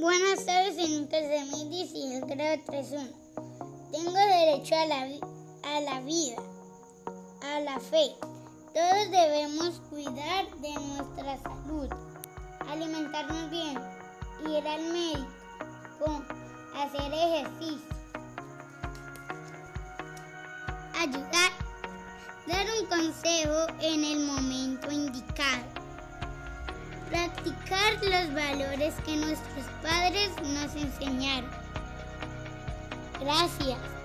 Buenas tardes, tercer y el grado 3.1. Tengo derecho a la, a la vida, a la fe. Todos debemos cuidar de nuestra salud, alimentarnos bien, ir al médico, hacer ejercicio, ayudar, dar un consejo en el practicar los valores que nuestros padres nos enseñaron. Gracias.